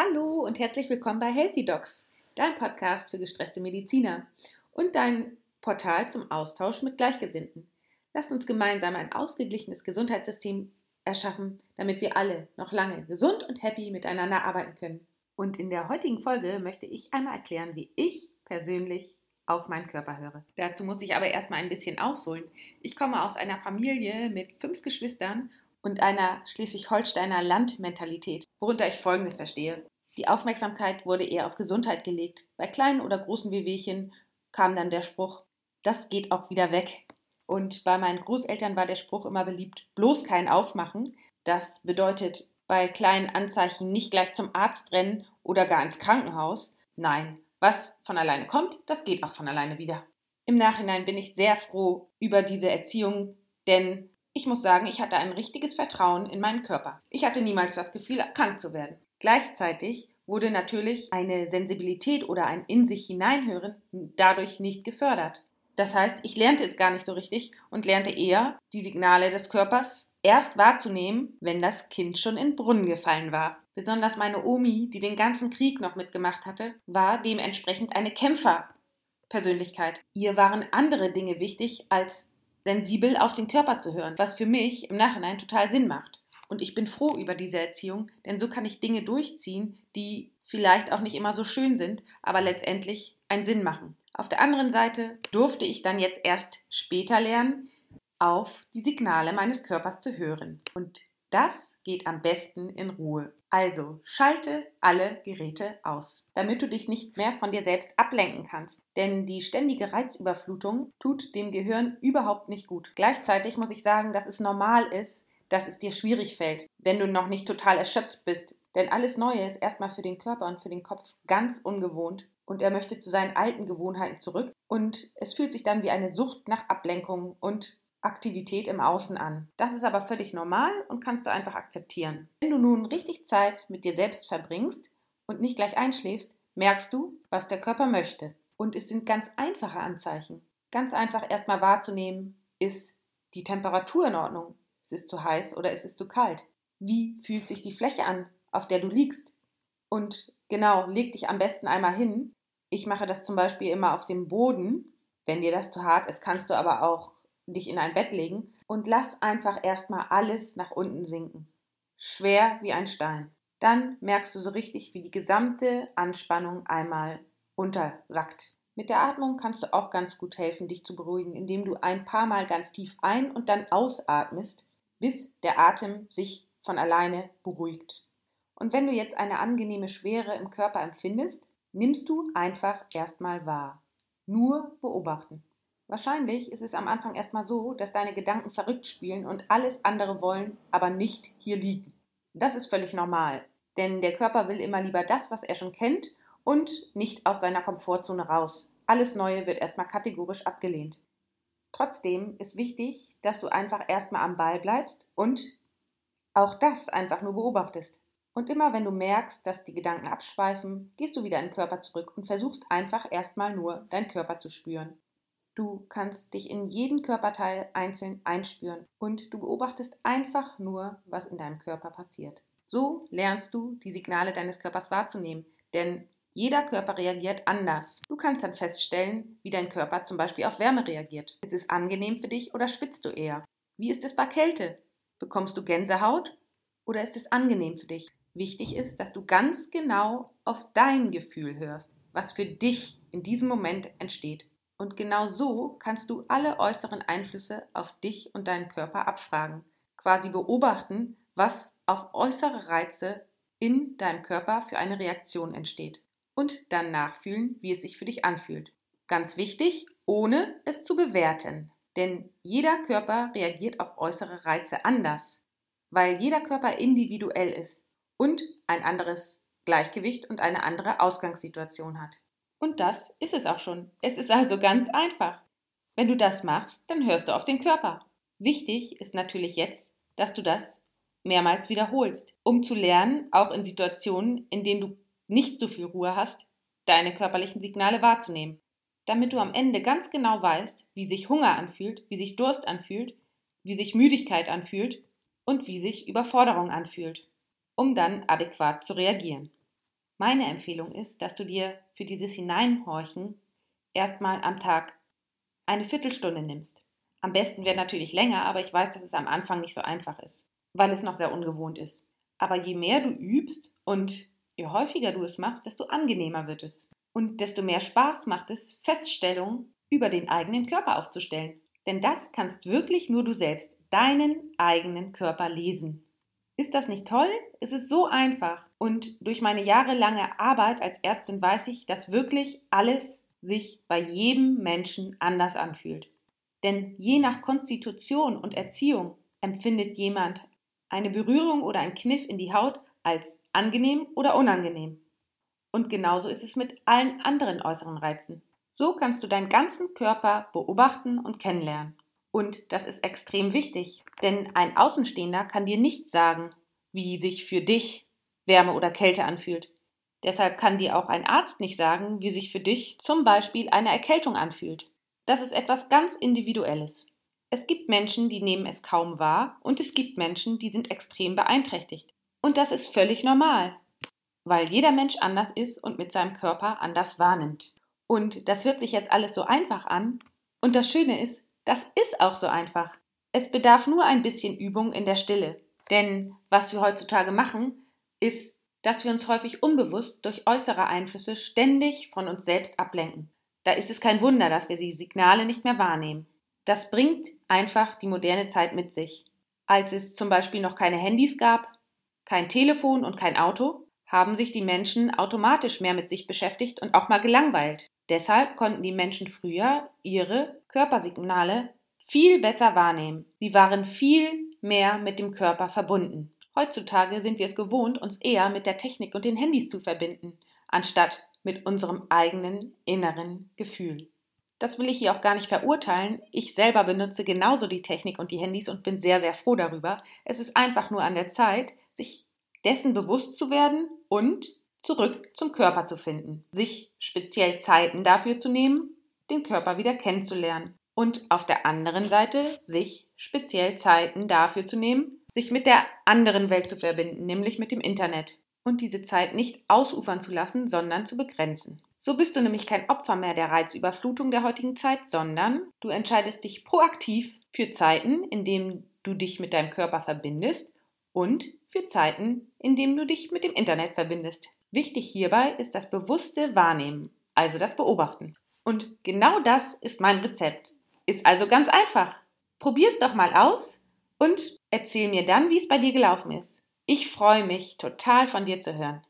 Hallo und herzlich willkommen bei Healthy Docs, dein Podcast für gestresste Mediziner und dein Portal zum Austausch mit Gleichgesinnten. Lasst uns gemeinsam ein ausgeglichenes Gesundheitssystem erschaffen, damit wir alle noch lange gesund und happy miteinander arbeiten können. Und in der heutigen Folge möchte ich einmal erklären, wie ich persönlich auf meinen Körper höre. Dazu muss ich aber erstmal ein bisschen ausholen. Ich komme aus einer Familie mit fünf Geschwistern und einer Schleswig-Holsteiner Landmentalität, worunter ich Folgendes verstehe. Die Aufmerksamkeit wurde eher auf Gesundheit gelegt. Bei kleinen oder großen Wehwehchen kam dann der Spruch, das geht auch wieder weg. Und bei meinen Großeltern war der Spruch immer beliebt, bloß kein Aufmachen. Das bedeutet bei kleinen Anzeichen nicht gleich zum Arzt rennen oder gar ins Krankenhaus. Nein, was von alleine kommt, das geht auch von alleine wieder. Im Nachhinein bin ich sehr froh über diese Erziehung, denn ich muss sagen, ich hatte ein richtiges Vertrauen in meinen Körper. Ich hatte niemals das Gefühl, krank zu werden. Gleichzeitig wurde natürlich eine Sensibilität oder ein in sich hineinhören dadurch nicht gefördert. Das heißt, ich lernte es gar nicht so richtig und lernte eher die Signale des Körpers erst wahrzunehmen, wenn das Kind schon in Brunnen gefallen war. Besonders meine Omi, die den ganzen Krieg noch mitgemacht hatte, war dementsprechend eine Kämpferpersönlichkeit. Ihr waren andere Dinge wichtig, als sensibel auf den Körper zu hören, was für mich im Nachhinein total Sinn macht. Und ich bin froh über diese Erziehung, denn so kann ich Dinge durchziehen, die vielleicht auch nicht immer so schön sind, aber letztendlich einen Sinn machen. Auf der anderen Seite durfte ich dann jetzt erst später lernen, auf die Signale meines Körpers zu hören. Und das geht am besten in Ruhe. Also schalte alle Geräte aus, damit du dich nicht mehr von dir selbst ablenken kannst. Denn die ständige Reizüberflutung tut dem Gehirn überhaupt nicht gut. Gleichzeitig muss ich sagen, dass es normal ist, dass es dir schwierig fällt, wenn du noch nicht total erschöpft bist. Denn alles Neue ist erstmal für den Körper und für den Kopf ganz ungewohnt und er möchte zu seinen alten Gewohnheiten zurück und es fühlt sich dann wie eine Sucht nach Ablenkung und Aktivität im Außen an. Das ist aber völlig normal und kannst du einfach akzeptieren. Wenn du nun richtig Zeit mit dir selbst verbringst und nicht gleich einschläfst, merkst du, was der Körper möchte. Und es sind ganz einfache Anzeichen. Ganz einfach erstmal wahrzunehmen, ist die Temperatur in Ordnung? Ist es zu heiß oder ist es zu kalt? Wie fühlt sich die Fläche an, auf der du liegst? Und genau, leg dich am besten einmal hin. Ich mache das zum Beispiel immer auf dem Boden. Wenn dir das zu hart ist, kannst du aber auch dich in ein Bett legen und lass einfach erstmal alles nach unten sinken. Schwer wie ein Stein. Dann merkst du so richtig, wie die gesamte Anspannung einmal runtersackt. Mit der Atmung kannst du auch ganz gut helfen, dich zu beruhigen, indem du ein paar Mal ganz tief ein- und dann ausatmest, bis der Atem sich von alleine beruhigt. Und wenn du jetzt eine angenehme Schwere im Körper empfindest, nimmst du einfach erstmal wahr. Nur beobachten. Wahrscheinlich ist es am Anfang erstmal so, dass deine Gedanken verrückt spielen und alles andere wollen, aber nicht hier liegen. Das ist völlig normal, denn der Körper will immer lieber das, was er schon kennt und nicht aus seiner Komfortzone raus. Alles Neue wird erstmal kategorisch abgelehnt. Trotzdem ist wichtig, dass du einfach erstmal am Ball bleibst und auch das einfach nur beobachtest. Und immer wenn du merkst, dass die Gedanken abschweifen, gehst du wieder in den Körper zurück und versuchst einfach erstmal nur deinen Körper zu spüren. Du kannst dich in jeden Körperteil einzeln einspüren und du beobachtest einfach nur, was in deinem Körper passiert. So lernst du die Signale deines Körpers wahrzunehmen, denn jeder Körper reagiert anders. Du kannst dann feststellen, wie dein Körper zum Beispiel auf Wärme reagiert. Ist es angenehm für dich oder schwitzt du eher? Wie ist es bei Kälte? Bekommst du Gänsehaut oder ist es angenehm für dich? Wichtig ist, dass du ganz genau auf dein Gefühl hörst, was für dich in diesem Moment entsteht. Und genau so kannst du alle äußeren Einflüsse auf dich und deinen Körper abfragen, quasi beobachten, was auf äußere Reize in deinem Körper für eine Reaktion entsteht und dann nachfühlen, wie es sich für dich anfühlt. Ganz wichtig, ohne es zu bewerten, denn jeder Körper reagiert auf äußere Reize anders, weil jeder Körper individuell ist und ein anderes Gleichgewicht und eine andere Ausgangssituation hat. Und das ist es auch schon. Es ist also ganz einfach. Wenn du das machst, dann hörst du auf den Körper. Wichtig ist natürlich jetzt, dass du das mehrmals wiederholst, um zu lernen, auch in Situationen, in denen du nicht so viel Ruhe hast, deine körperlichen Signale wahrzunehmen, damit du am Ende ganz genau weißt, wie sich Hunger anfühlt, wie sich Durst anfühlt, wie sich Müdigkeit anfühlt und wie sich Überforderung anfühlt, um dann adäquat zu reagieren. Meine Empfehlung ist, dass du dir für dieses Hineinhorchen erstmal am Tag eine Viertelstunde nimmst. Am besten wäre natürlich länger, aber ich weiß, dass es am Anfang nicht so einfach ist, weil es noch sehr ungewohnt ist. Aber je mehr du übst und je häufiger du es machst, desto angenehmer wird es. Und desto mehr Spaß macht es, Feststellungen über den eigenen Körper aufzustellen. Denn das kannst wirklich nur du selbst, deinen eigenen Körper lesen. Ist das nicht toll? Es ist so einfach. Und durch meine jahrelange Arbeit als Ärztin weiß ich, dass wirklich alles sich bei jedem Menschen anders anfühlt. Denn je nach Konstitution und Erziehung empfindet jemand eine Berührung oder ein Kniff in die Haut als angenehm oder unangenehm. Und genauso ist es mit allen anderen äußeren Reizen. So kannst du deinen ganzen Körper beobachten und kennenlernen. Und das ist extrem wichtig, denn ein Außenstehender kann dir nicht sagen, wie sich für dich Wärme oder Kälte anfühlt. Deshalb kann dir auch ein Arzt nicht sagen, wie sich für dich zum Beispiel eine Erkältung anfühlt. Das ist etwas ganz Individuelles. Es gibt Menschen, die nehmen es kaum wahr und es gibt Menschen, die sind extrem beeinträchtigt. Und das ist völlig normal, weil jeder Mensch anders ist und mit seinem Körper anders wahrnimmt. Und das hört sich jetzt alles so einfach an. Und das Schöne ist, das ist auch so einfach. Es bedarf nur ein bisschen Übung in der Stille. Denn was wir heutzutage machen, ist, dass wir uns häufig unbewusst durch äußere Einflüsse ständig von uns selbst ablenken. Da ist es kein Wunder, dass wir die Signale nicht mehr wahrnehmen. Das bringt einfach die moderne Zeit mit sich. Als es zum Beispiel noch keine Handys gab, kein Telefon und kein Auto, haben sich die Menschen automatisch mehr mit sich beschäftigt und auch mal gelangweilt. Deshalb konnten die Menschen früher ihre Körpersignale viel besser wahrnehmen. Sie waren viel mehr mit dem Körper verbunden. Heutzutage sind wir es gewohnt, uns eher mit der Technik und den Handys zu verbinden, anstatt mit unserem eigenen inneren Gefühl. Das will ich hier auch gar nicht verurteilen. Ich selber benutze genauso die Technik und die Handys und bin sehr, sehr froh darüber. Es ist einfach nur an der Zeit, sich dessen bewusst zu werden und zurück zum Körper zu finden. Sich speziell Zeiten dafür zu nehmen, den Körper wieder kennenzulernen. Und auf der anderen Seite sich speziell Zeiten dafür zu nehmen, sich mit der anderen Welt zu verbinden, nämlich mit dem Internet. Und diese Zeit nicht ausufern zu lassen, sondern zu begrenzen. So bist du nämlich kein Opfer mehr der Reizüberflutung der heutigen Zeit, sondern du entscheidest dich proaktiv für Zeiten, in denen du dich mit deinem Körper verbindest und für Zeiten, in denen du dich mit dem Internet verbindest. Wichtig hierbei ist das bewusste Wahrnehmen, also das Beobachten. Und genau das ist mein Rezept. Ist also ganz einfach. Probier's doch mal aus und erzähl mir dann, wie es bei dir gelaufen ist. Ich freue mich total von dir zu hören.